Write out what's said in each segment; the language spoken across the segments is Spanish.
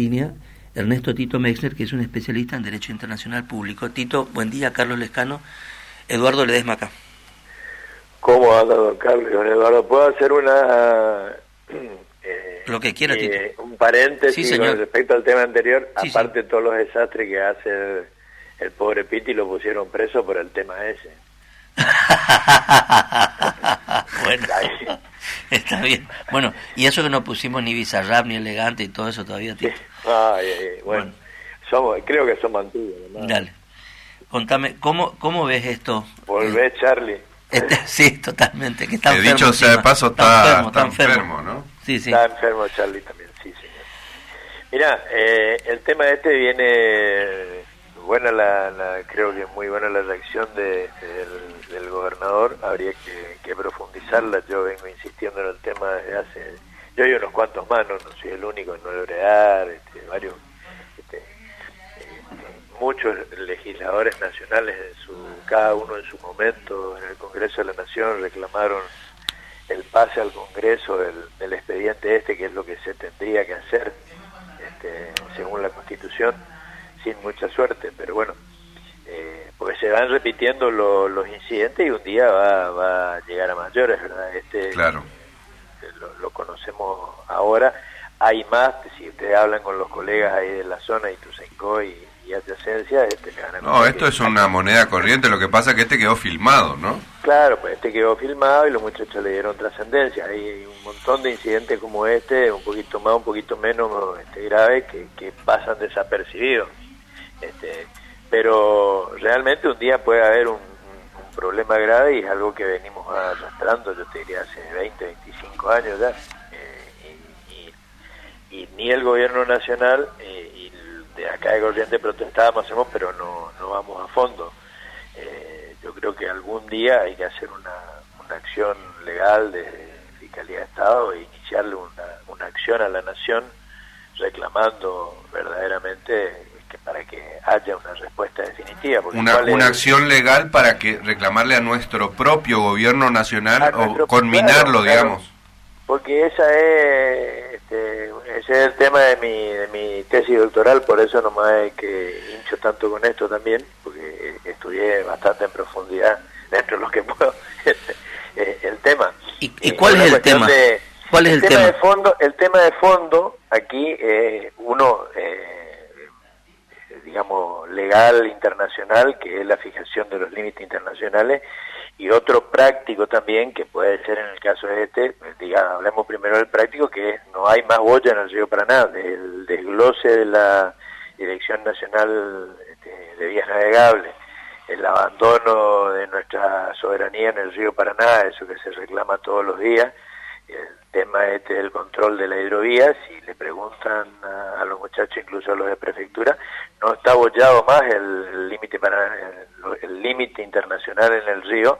línea Ernesto Tito Mexner, que es un especialista en Derecho Internacional Público. Tito, buen día, Carlos Lescano. Eduardo Ledesma acá. ¿Cómo anda, don Carlos? Don Eduardo, ¿puedo hacer una... Eh, Lo que quiera, eh, Un paréntesis con respecto al tema anterior, aparte de todos los desastres que hace el, el pobre Piti, lo pusieron preso por el tema ese. bueno, está bien. Bueno, y eso que no pusimos ni bizarrap ni elegante y todo eso todavía. Tito. Ay, bueno, Somos, creo que somos antiguos. Dale. Contame, ¿cómo, ¿cómo ves esto? Volvé, Charlie. Este, sí, totalmente. Que está enfermo, dicho sea de paso, está, está, enfermo, ¿no? Sí, sí. Está enfermo Charlie también, sí, señor. Mira, eh, el tema este viene, buena la, creo que muy buena la reacción de, del, gobernador, habría que, que, profundizarla, yo vengo insistiendo en el tema desde hace, yo hay unos cuantos más, no, soy el único en no lograr, este, varios muchos legisladores nacionales, en su, cada uno en su momento, en el Congreso de la Nación, reclamaron el pase al Congreso del, expediente este, que es lo que se tendría que hacer este, según la Constitución, sin mucha suerte, pero bueno, eh, porque se van repitiendo los incidentes y un día va, a llegar a mayores, ¿verdad? Este, claro. Lo, lo conocemos ahora, hay más, si ustedes hablan con los colegas ahí de la zona, y Ituzaingó y y adyacencia, este No, esto es una moneda corriente, lo que pasa es que este quedó filmado, ¿no? Claro, pues este quedó filmado y los muchachos le dieron trascendencia. Hay un montón de incidentes como este, un poquito más, un poquito menos este, graves, que, pasan desapercibidos. Este, pero realmente un día puede haber un, problema grave y es algo que venimos arrastrando, yo te diría, hace 20, 25 años ya. Eh, y, ni el gobierno nacional eh, y de acá de Corriente protestábamos, hacemos, pero no, no vamos a fondo. Eh, yo creo que algún día hay que hacer una, una acción legal de Fiscalía de Estado e iniciarle una, una acción a la Nación reclamando verdaderamente que para que haya una respuesta definitiva. Una, una acción legal para que reclamarle a nuestro propio gobierno nacional o conminarlo, digamos. porque esa es este, ese es el tema de mi, de mi tesis doctoral, por eso nomás es que hincho tanto con esto también, porque estudié bastante en profundidad dentro de lo que puedo eh, el tema. ¿Y, eh, cuál es el tema? ¿Cuál es el, tema, de fondo, el tema de fondo aquí eh, uno digamos legal internacional que es la fijación de los límites internacionales y otro práctico también, que puede ser en el caso de este, diga, hablemos primero del práctico, que es no hay más boya en el río Paraná, del desglose de la Dirección Nacional este, de Vías Navegables, el abandono de nuestra soberanía en el río Paraná, eso que se reclama todos los días, el tema este del control de la hidrovía, si le preguntan a, los muchachos, incluso a los de prefectura, no está abollado más el límite para el límite internacional en el río,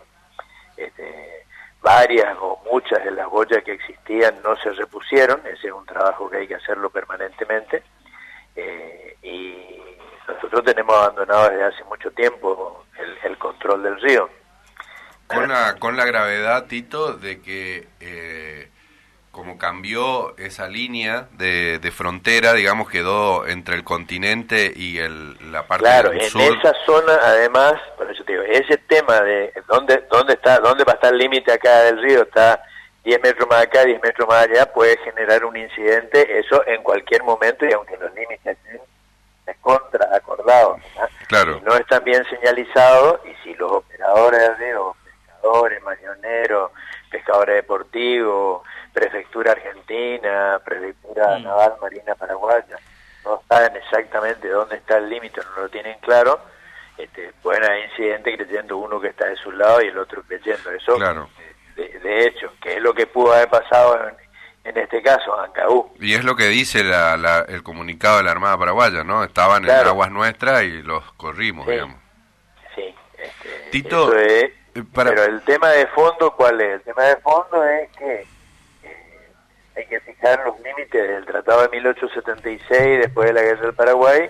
este, varias o muchas de las boyas que existían no se repusieron, ese es un trabajo que hay que hacerlo permanentemente, eh, y nosotros tenemos abandonado desde hace mucho tiempo el, control del río. Con la, con la gravedad, Tito, de que eh, cambió esa línea de, frontera, digamos, quedó entre el continente y el, la parte claro, del sur. Claro, en esa zona, además, por eso te digo, ese tema de dónde, dónde, está, dónde va a estar el límite acá del río, está 10 metros más acá, 10 metros más allá, puede generar un incidente, eso en cualquier momento, y aunque los límites estén contra acordados, claro. si no están bien señalizados, y si los operadores de río, pescadores, mañoneros, pescadores deportivos, prefectura argentina, prefectura mm. naval marina paraguaya, no saben exactamente dónde está el límite, no lo tienen claro, este, pueden haber incidentes creyendo uno que está de su lado y el otro creyendo. Eso, claro. de, hecho, que es lo que pudo haber pasado en, este caso, Ancaú. Y es lo que dice la, el comunicado de la Armada Paraguaya, ¿no? Estaban en aguas nuestras y los corrimos, digamos. Sí, este, Tito, eh, pero el tema de fondo, ¿cuál es? El tema de fondo es que hay que fijar los límites del Tratado de 1876 después de la Guerra del Paraguay.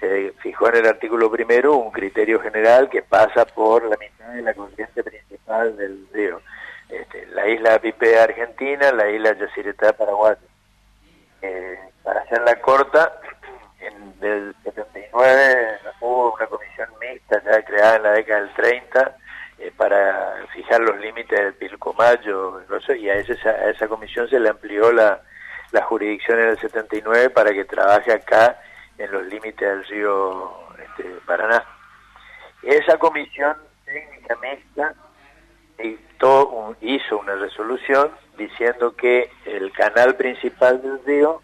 Se fijó en el artículo primero un criterio general que pasa por la mitad de la corriente principal del río. Este, la isla Pipe Argentina, la isla Yacyretá Paraguay. Eh, para hacerla corta, en del 79 hubo una comisión mixta ya creada en la década del 30 eh, para fijar los límites del Pilcomayo y a, a esa comisión se le amplió la, la jurisdicción en el 79 para que trabaje acá en los límites del río este, Paraná. Esa comisión técnica mixta hizo una resolución diciendo que el canal principal del río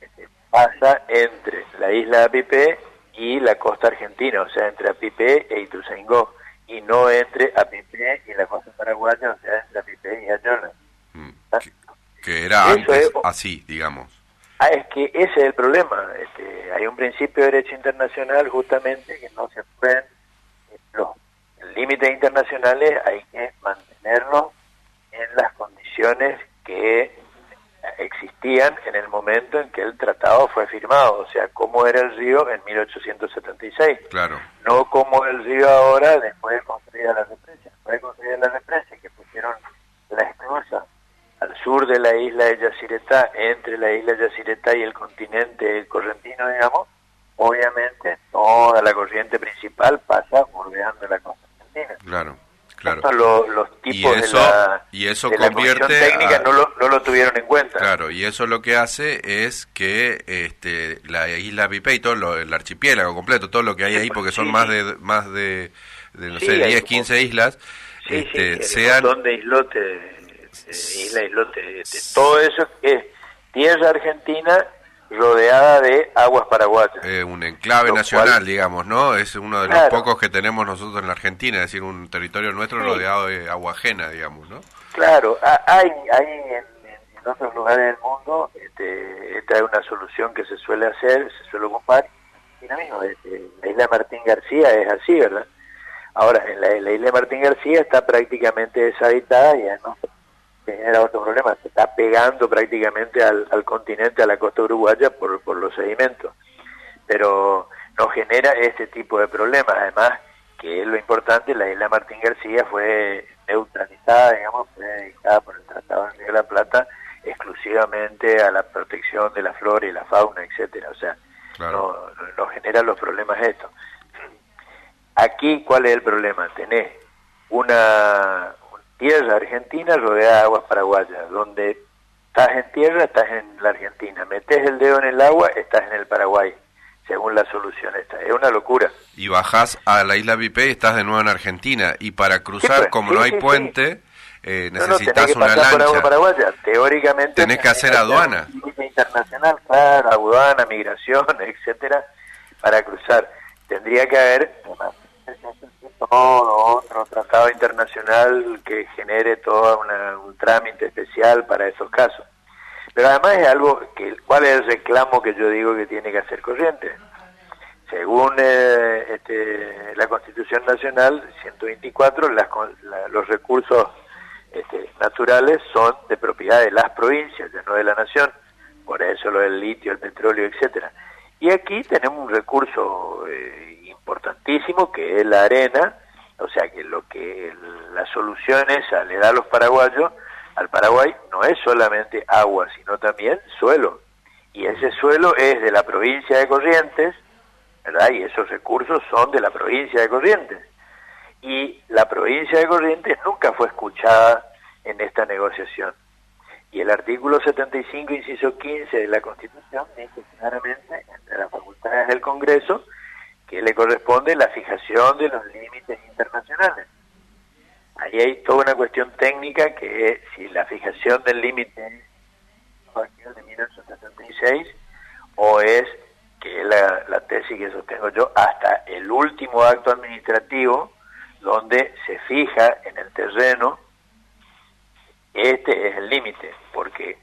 este, pasa entre la isla de Apipé y la costa argentina, o sea, entre Apipé e Ituzaingó, y no entre Apipé y la costa paraguaya, o sea, entre Apipé y Ayona. Mm, que, era antes así, digamos. Ah, es que ese es el problema. Este, hay un principio de derecho internacional justamente que no se pueden, los límites internacionales hay que mantenerlos en las condiciones que existían en el momento en que el tratado fue firmado, o sea, cómo era el río en 1876. Claro. No como el río ahora después de construir la represa. Después de construir la represa, que pusieron la esclusa al sur de la isla de Yacyretá, entre la isla de Yacyretá y el continente correntino, digamos, obviamente toda la corriente principal pasa bordeando la costa argentina. Claro. Claro. los tipos y eso, de la, y eso convierte técnica no, lo, no lo tuvieron en cuenta. Claro, y eso lo que hace es que este, la isla Pipe y todo lo, el archipiélago completo, todo lo que hay ahí, porque son más de más de, no sé, 10, 15 islas, este, sean... Un de islotes, isla, islote, este, todo eso es tierra argentina rodeada de aguas paraguayas. Eh, un enclave nacional, digamos, ¿no? Es uno de los pocos que tenemos nosotros en la Argentina, es decir, un territorio nuestro rodeado de agua ajena, digamos, ¿no? Claro, hay, hay en, otros lugares del mundo, este, esta es una solución que se suele hacer, se suele ocupar, y la misma, este, la isla Martín García es así, ¿verdad? Ahora, en la, la isla Martín García está prácticamente deshabitada y no genera otro problema, se está pegando prácticamente al, continente, a la costa uruguaya por, por los sedimentos, pero no genera este tipo de problemas, además que es lo importante, la isla Martín García fue neutralizada, digamos, fue dedicada por el Tratado de Río de la Plata exclusivamente a la protección de la flora y la fauna, etcétera, o sea, no, no genera los problemas estos. Aquí, ¿cuál es el problema? Tenés una, tierra argentina rodeada de aguas paraguayas, donde estás en tierra, estás en la Argentina, metes el dedo en el agua, estás en el Paraguay, según la solución esta. Es una locura. Y bajás a la isla Vipé y estás de nuevo en Argentina. Y para cruzar, pues, como no hay puente, eh, necesitas una lancha. paraguaya. Teóricamente tenés que hacer aduana. Internacional, claro, aduana, migración, etcétera, para cruzar. Tendría que haber todo otro tratado internacional que genere todo un trámite especial para esos casos. Pero además es algo que, ¿cuál es el reclamo que yo digo que tiene que hacer corriente? Según eh, este, la Constitución Nacional 124, las, los recursos este, naturales son de propiedad de las provincias, ya no de la nación, por eso lo del litio, el petróleo, etcétera. Y aquí tenemos un recurso eh, importantísimo que es la arena, o sea que lo que la solución esa le da a los paraguayos, al Paraguay no es solamente agua, sino también suelo. Y ese suelo es de la provincia de Corrientes, ¿verdad? Y esos recursos son de la provincia de Corrientes. Y la provincia de Corrientes nunca fue escuchada en esta negociación. Y el artículo 75, inciso 15 de la Constitución dice claramente, entre las facultades del Congreso, que le corresponde la fijación de los límites internacionales. Ahí hay toda una cuestión técnica que es si la fijación del límite es de 1976 o es, que es la, la tesis que sostengo yo, hasta el último acto administrativo donde se fija en el terreno, este es el límite, porque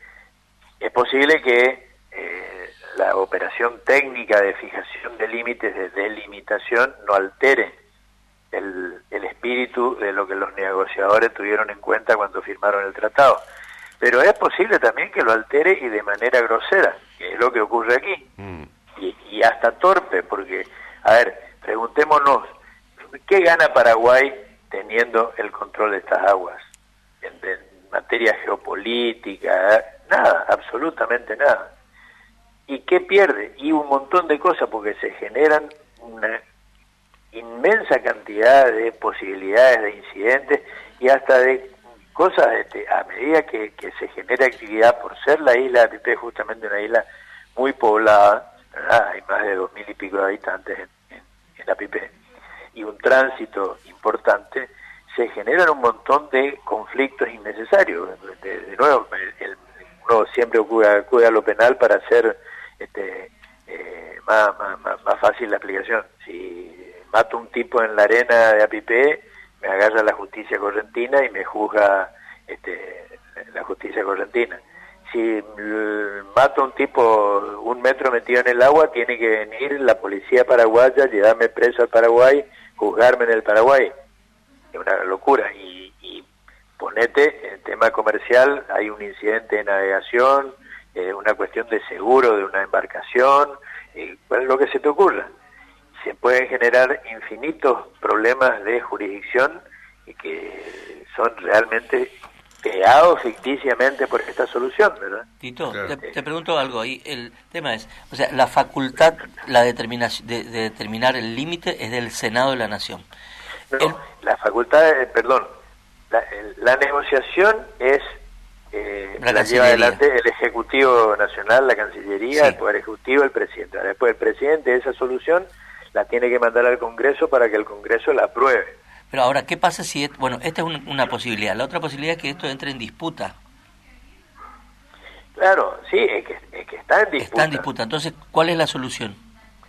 es posible que eh, la operación técnica de fijación de límites de delimitación no altere el, espíritu de lo que los negociadores tuvieron en cuenta cuando firmaron el tratado. Pero es posible también que lo altere y de manera grosera, que es lo que ocurre aquí. Mm. Y, y, hasta torpe, porque, a ver, preguntémonos, ¿qué gana Paraguay teniendo el control de estas aguas? En, en materia geopolítica, nada, absolutamente nada ¿Y qué pierde? Y un montón de cosas, porque se generan una inmensa cantidad de posibilidades de incidentes y hasta de cosas este, a medida que, se genera actividad por ser la isla de Pipe justamente una isla muy poblada, hay más de dos mil y pico de habitantes en, la Pipe y un tránsito importante, se generan un montón de conflictos innecesarios. De, nuevo, uno siempre acude, a lo penal para hacer este, eh, más, más, fácil la aplicación. Si mato un tipo en la arena de Apipé, me agarra la justicia correntina y me juzga este, la justicia correntina. Si mato un tipo un metro metido en el agua, tiene que venir la policía paraguaya, llevarme preso al Paraguay, juzgarme en el Paraguay. Es una locura. Y, y ponete, en tema comercial, hay un incidente de navegación, eh, una cuestión de seguro de una embarcación, eh, lo que se te ocurra se pueden generar infinitos problemas de jurisdicción y que son realmente creados ficticiamente por esta solución, ¿verdad? Tito, te, pregunto algo ahí. El tema es, o sea, la facultad la determinación, de, determinar el límite es del Senado de la Nación. No, la facultad, perdón, la, negociación es eh, la, lleva adelante el Ejecutivo Nacional, la Cancillería, el Poder Ejecutivo, el Presidente. Después el Presidente esa solución la tiene que mandar al Congreso para que el Congreso la apruebe. Pero ahora, ¿qué pasa si, bueno, esta es una posibilidad, la otra posibilidad es que esto entre en disputa? Claro, sí, es que, está en disputa. Está en disputa, entonces, ¿cuál es la solución?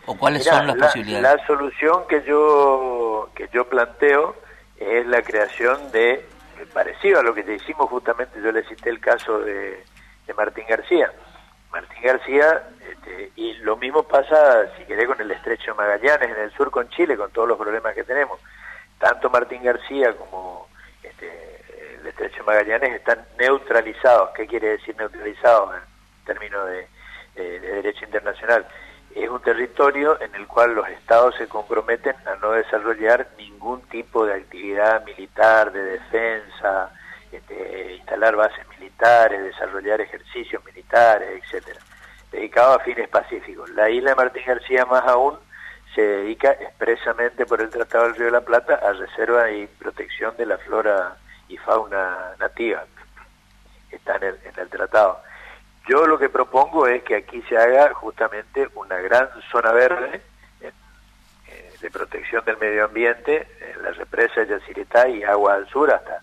¿O cuáles son las posibilidades? La solución que yo, que yo planteo es la creación de, parecido a lo que te hicimos justamente, yo le cité el caso de, de Martín García. Martín García este, y lo mismo pasa, si querés, con el estrecho Magallanes en el sur con Chile, con todos los problemas que tenemos. Tanto Martín García como este, el estrecho Magallanes están neutralizados. ¿Qué quiere decir neutralizados en términos de, derecho internacional? Es un territorio en el cual los estados se comprometen a no desarrollar ningún tipo de actividad militar, de defensa, instalar bases militares, desarrollar ejercicios militares, etcétera dedicado a fines pacíficos. La isla de Martín García más aún se dedica expresamente por el Tratado del Río de la Plata a reserva y protección de la flora y fauna nativa. Está en el, en el tratado. Yo lo que propongo es que aquí se haga justamente una gran zona verde eh, de protección del medio ambiente, en la represa de Yacyretá y agua al sur hasta.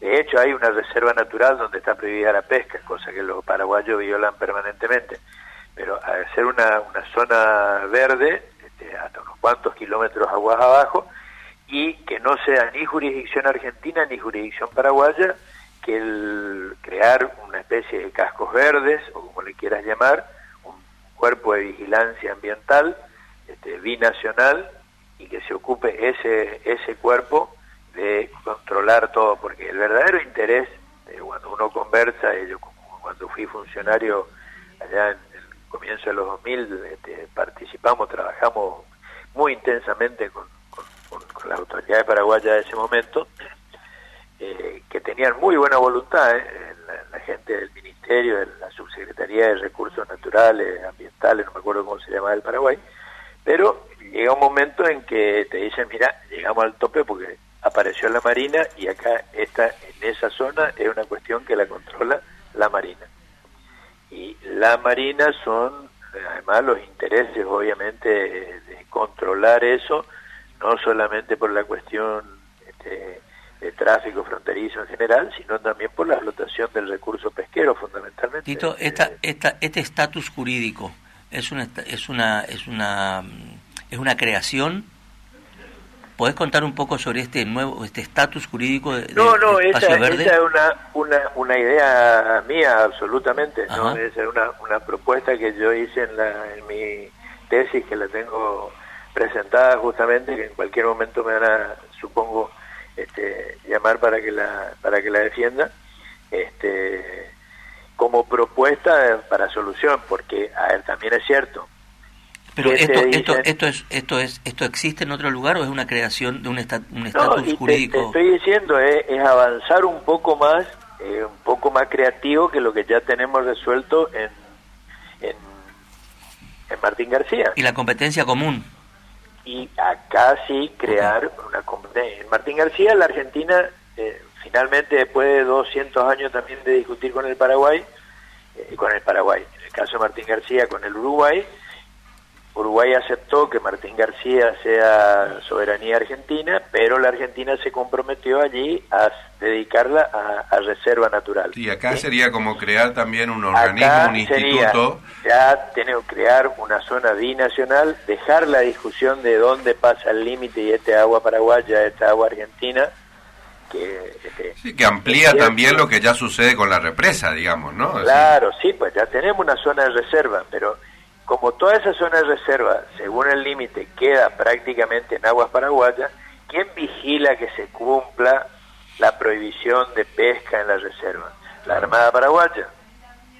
De hecho, hay una reserva natural donde está prohibida la pesca, cosa que los paraguayos violan permanentemente. Pero hacer una, una zona verde, este, hasta unos cuantos kilómetros aguas abajo, y que no sea ni jurisdicción argentina ni jurisdicción paraguaya, que el crear una especie de cascos verdes, o como le quieras llamar, un cuerpo de vigilancia ambiental este, binacional, y que se ocupe ese, ese cuerpo de controlar todo, porque el verdadero interés, cuando uno conversa, yo cuando fui funcionario allá en comienzo de los 2000 este, participamos, trabajamos muy intensamente con, con, las autoridades paraguayas de ese momento, eh, que tenían muy buena voluntad, eh, la, gente del Ministerio, de la Subsecretaría de Recursos Naturales, Ambientales, no me acuerdo cómo se llama el Paraguay, pero llega un momento en que te dicen, mira, llegamos al tope porque apareció la Marina y acá está en esa zona es una cuestión que la controla la Marina y la Marina son además los intereses obviamente de controlar eso, no solamente por la cuestión este, de tráfico fronterizo en general, sino también por la explotación del recurso pesquero fundamentalmente. Tito, esta, esta, este estatus jurídico es una, es una, es una, es una creación ¿Podés contar un poco sobre este nuevo este estatus jurídico de, No, no, esa, es una, una, una idea mía absolutamente, ¿no? Es una, una propuesta que yo hice en, la, en mi tesis que la tengo presentada justamente que en cualquier momento me van a supongo este, llamar para que la para que la defienda. Este como propuesta para solución porque a ver también es cierto pero esto, esto, esto, es, esto, es, ¿esto existe en otro lugar o es una creación de un estatus jurídico? Te, estoy diciendo, es, avanzar un poco más, eh, un poco más creativo que lo que ya tenemos resuelto en, en Martín García. Y la competencia común. Y acá sí crear una competencia. En Martín García, la Argentina, eh, finalmente después de 200 años también de discutir con el Paraguay, eh, con el Paraguay, en el caso de Martín García con el Uruguay, Uruguay aceptó que Martín García sea soberanía argentina, pero la Argentina se comprometió allí a dedicarla a, reserva natural. Sí, acá sería como crear también un organismo, un instituto. Ya tenemos que crear una zona binacional, dejar la discusión de dónde pasa el límite y este agua paraguaya, esta agua argentina, que, este, sí, que amplía también lo que ya sucede con la represa, digamos, ¿no? Claro, sí, pues ya tenemos una zona de reserva, pero como toda esa zona de reserva, según el límite, queda prácticamente en aguas paraguayas, ¿quién vigila que se cumpla la prohibición de pesca en la reserva? La Armada Paraguaya.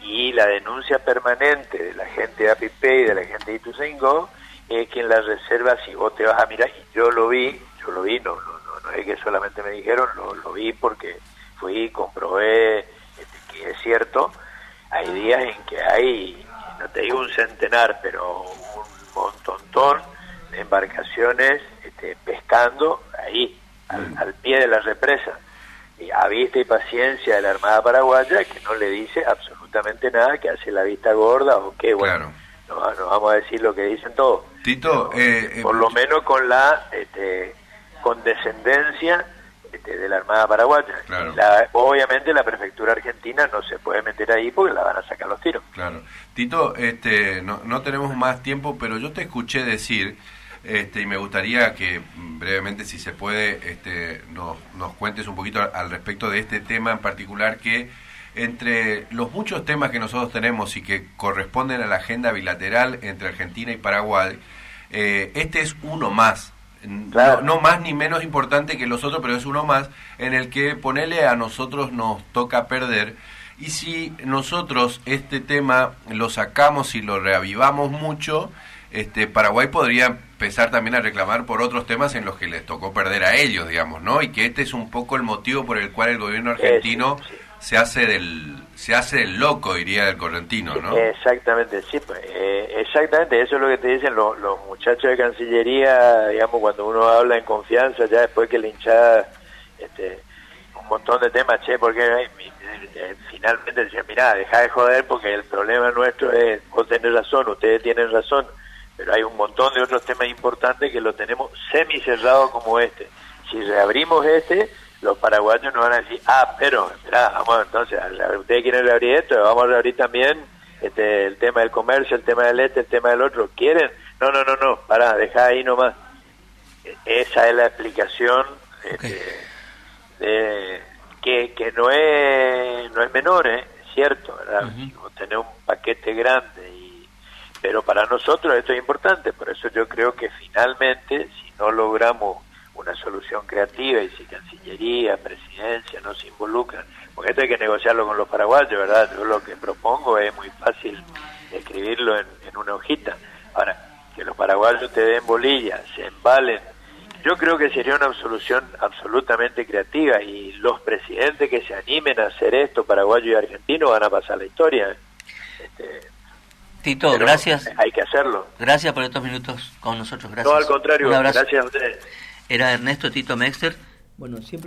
Y la denuncia permanente de la gente de APP y de la gente de Ituzaingó es que en la reserva, si vos te vas a mirar, y yo lo vi, yo lo vi, no, no, no, es que solamente me dijeron, lo, lo vi porque fui, comprobé este, que es cierto, hay días en que hay no te digo un centenar, pero un montón de embarcaciones este, pescando ahí, al, pie de la represa. Y a vista y paciencia de la Armada Paraguaya, que no le dice absolutamente nada, que hace la vista gorda o qué, bueno, no, vamos a decir lo que dicen todos. Tito, eh, eh, por lo menos con la este, condescendencia este, de la Armada Paraguaya. obviamente la prefectura argentina no se puede meter ahí porque la van a sacar los tiros. Claro. Tito, este, no, no tenemos más tiempo, pero yo te escuché decir, este, y me gustaría que brevemente, si se puede, este, nos, nos cuentes un poquito al, respecto de este tema en particular que entre los muchos temas que nosotros tenemos y que corresponden a la agenda bilateral entre Argentina y Paraguay, eh, este es uno más no, más ni menos importante que los otros, pero es uno más, en el que ponerle a nosotros nos toca perder. Y si nosotros este tema lo sacamos y lo reavivamos mucho, este Paraguay podría empezar también a reclamar por otros temas en los que les tocó perder a ellos, digamos, ¿no? Y que este es un poco el motivo por el cual el gobierno argentino se hace del se hace el loco diría el correntino no exactamente sí pues, eh, exactamente eso es lo que te dicen los, muchachos de cancillería digamos cuando uno habla en confianza ya después que le hinchada este un montón de temas che porque eh, eh, finalmente decía mira deja de joder porque el problema nuestro es vos tenés razón ustedes tienen razón pero hay un montón de otros temas importantes que lo tenemos semi cerrado como este. Si reabrimos este los paraguayos nos van a decir, ah, pero, mirá, vamos entonces, ustedes quieren reabrir esto, vamos a reabrir también este, el tema del comercio, el tema del este, el tema del otro, ¿quieren? No, no, no, no, pará, dejá ahí nomás. Esa es la explicación este, de, que, que no es no es menor, ¿eh? es cierto, ¿verdad? Tener un paquete grande, y, pero para nosotros esto es importante, por eso yo creo que finalmente, si no logramos una solución creativa y si Cancillería, Presidencia no se involucran, porque esto hay que negociarlo con los paraguayos, ¿verdad? Yo lo que propongo es muy fácil escribirlo en, una hojita. Ahora, que los paraguayos te den bolilla, se embalen, yo creo que sería una solución absolutamente creativa y los presidentes que se animen a hacer esto, paraguayo y argentino, van a pasar la historia. Este, Tito, gracias. Hay que hacerlo. Gracias por estos minutos con nosotros. Gracias. No, al contrario, gracias a ustedes era Ernesto Tito siempre